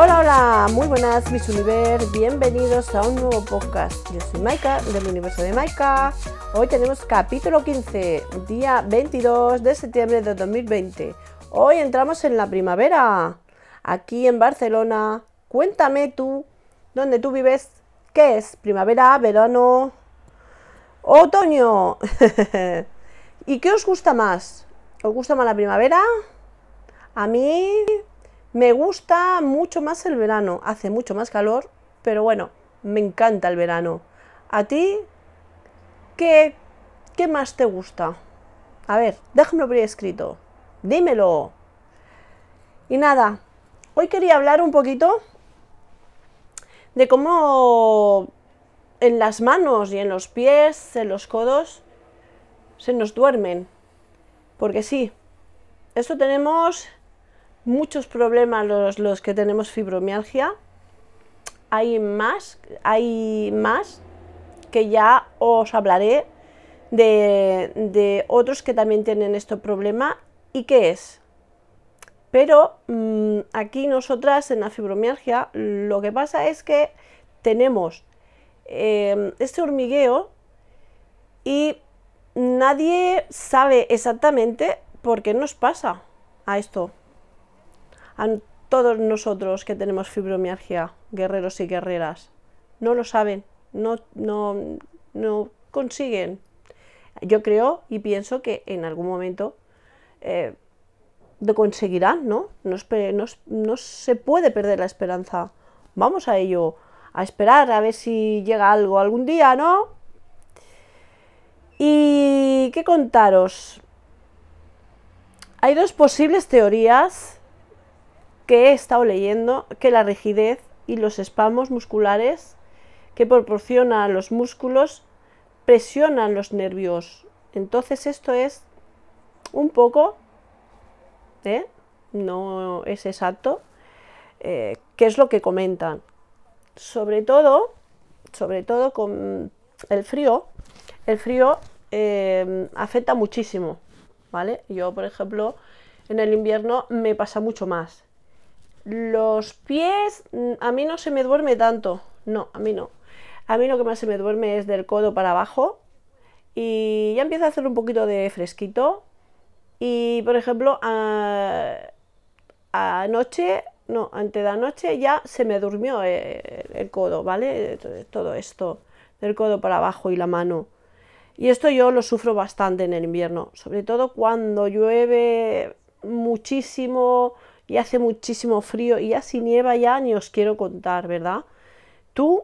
Hola, hola, muy buenas mis Universe, bienvenidos a un nuevo podcast. Yo soy Maika del universo de Maika. Hoy tenemos capítulo 15, día 22 de septiembre de 2020. Hoy entramos en la primavera, aquí en Barcelona. Cuéntame tú, ¿dónde tú vives? ¿Qué es? ¿Primavera, verano, otoño? ¿Y qué os gusta más? ¿Os gusta más la primavera? A mí me gusta mucho más el verano, hace mucho más calor, pero bueno, me encanta el verano. ¿A ti qué, qué más te gusta? A ver, déjamelo por escrito. Dímelo. Y nada, hoy quería hablar un poquito de cómo en las manos y en los pies, en los codos, se nos duermen. Porque sí, esto tenemos muchos problemas los, los que tenemos fibromialgia. Hay más, hay más que ya os hablaré de, de otros que también tienen este problema. ¿Y qué es? Pero mmm, aquí nosotras en la fibromialgia lo que pasa es que tenemos eh, este hormigueo y nadie sabe exactamente por qué nos pasa a esto a todos nosotros que tenemos fibromialgia, guerreros y guerreras. No lo saben, no, no, no consiguen. Yo creo y pienso que en algún momento eh, lo conseguirán, ¿no? No, no, no se puede perder la esperanza. Vamos a ello, a esperar a ver si llega algo algún día, ¿no? ¿Y qué contaros? Hay dos posibles teorías que he estado leyendo que la rigidez y los espasmos musculares que proporcionan los músculos presionan los nervios. Entonces esto es un poco, ¿eh? no es exacto, eh, qué es lo que comentan. Sobre todo, sobre todo con el frío, el frío eh, afecta muchísimo, ¿vale? Yo, por ejemplo, en el invierno me pasa mucho más. Los pies, mm, a mí no se me duerme tanto. No, a mí no. A mí lo que más se me duerme es del codo para abajo. Y ya empieza a hacer un poquito de fresquito. Y por ejemplo, anoche, no, antes de anoche ya se me durmió eh, el, codo, ¿vale? Todo esto, del codo para abajo y la mano. Y esto yo lo sufro bastante en el invierno, sobre todo cuando llueve muchísimo, y hace muchísimo frío y ya si nieva ya ni os quiero contar, ¿verdad? ¿Tú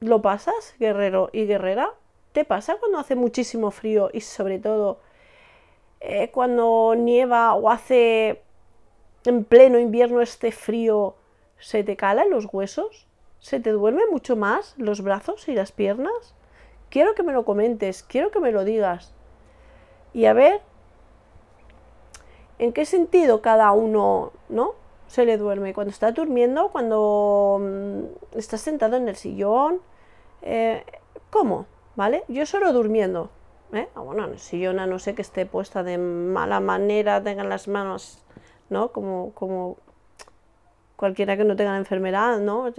lo pasas, guerrero y guerrera? ¿Te pasa cuando hace muchísimo frío y sobre todo eh, cuando nieva o hace en pleno invierno este frío, se te calan los huesos? ¿Se te duerme mucho más los brazos y las piernas? Quiero que me lo comentes, quiero que me lo digas. Y a ver en qué sentido cada uno, ¿no? Se le duerme. Cuando está durmiendo, cuando mm, está sentado en el sillón. Eh, ¿Cómo? ¿Vale? Yo solo durmiendo. ¿eh? Ah, bueno, en el sillón no sé que esté puesta de mala manera, tengan las manos, ¿no? Como, como cualquiera que no tenga la enfermedad, ¿no?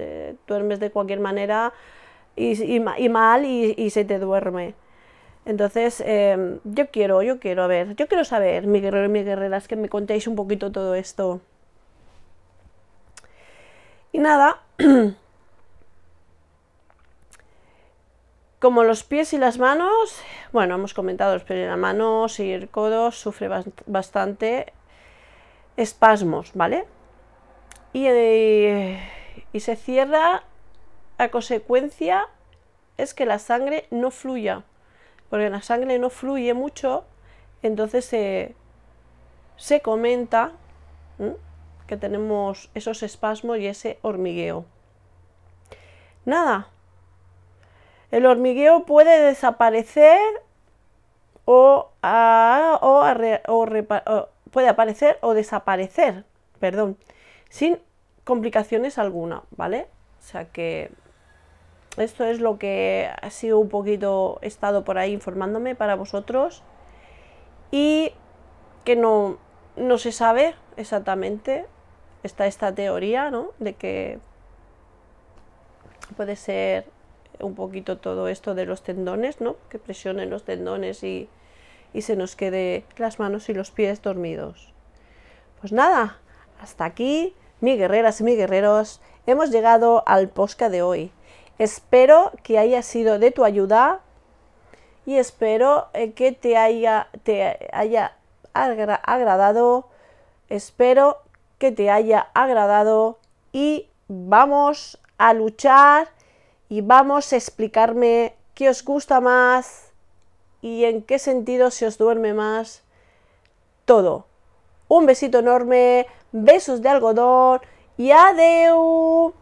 duermes de cualquier manera y, mal y se te duerme. Entonces, em, yo quiero, yo quiero, a ver, yo quiero saber, mi guerrero y mi guerreras, que me contéis un poquito todo esto. Y nada, como los pies y las manos, bueno, hemos comentado los pies y las manos y el codo sufre bastante espasmos, ¿vale? Y, eh, y se cierra, a consecuencia es que la sangre no fluya porque la sangre no fluye mucho, entonces se, comenta que tenemos esos espasmos y ese hormigueo. Nada, el hormigueo puede desaparecer o, puede aparecer o desaparecer, perdón, sin complicaciones alguna, ¿vale? O sea que esto es lo que ha sido un poquito, estado por ahí informándome para vosotros y que no, no se sabe exactamente está esta teoría, ¿no? De que puede ser un poquito todo esto de los tendones, ¿no? Que presionen los tendones y, y se nos quede las manos y los pies dormidos. Pues nada, hasta aquí, mi guerreras y mi guerreros, hemos llegado al posca de hoy. Espero que haya sido de tu ayuda y espero eh, que te haya, te haya agradado. Espero que te haya agradado y vamos a luchar y vamos a explicarme qué os gusta más y en qué sentido se os duerme más todo. Un besito enorme, besos de algodón y adeu.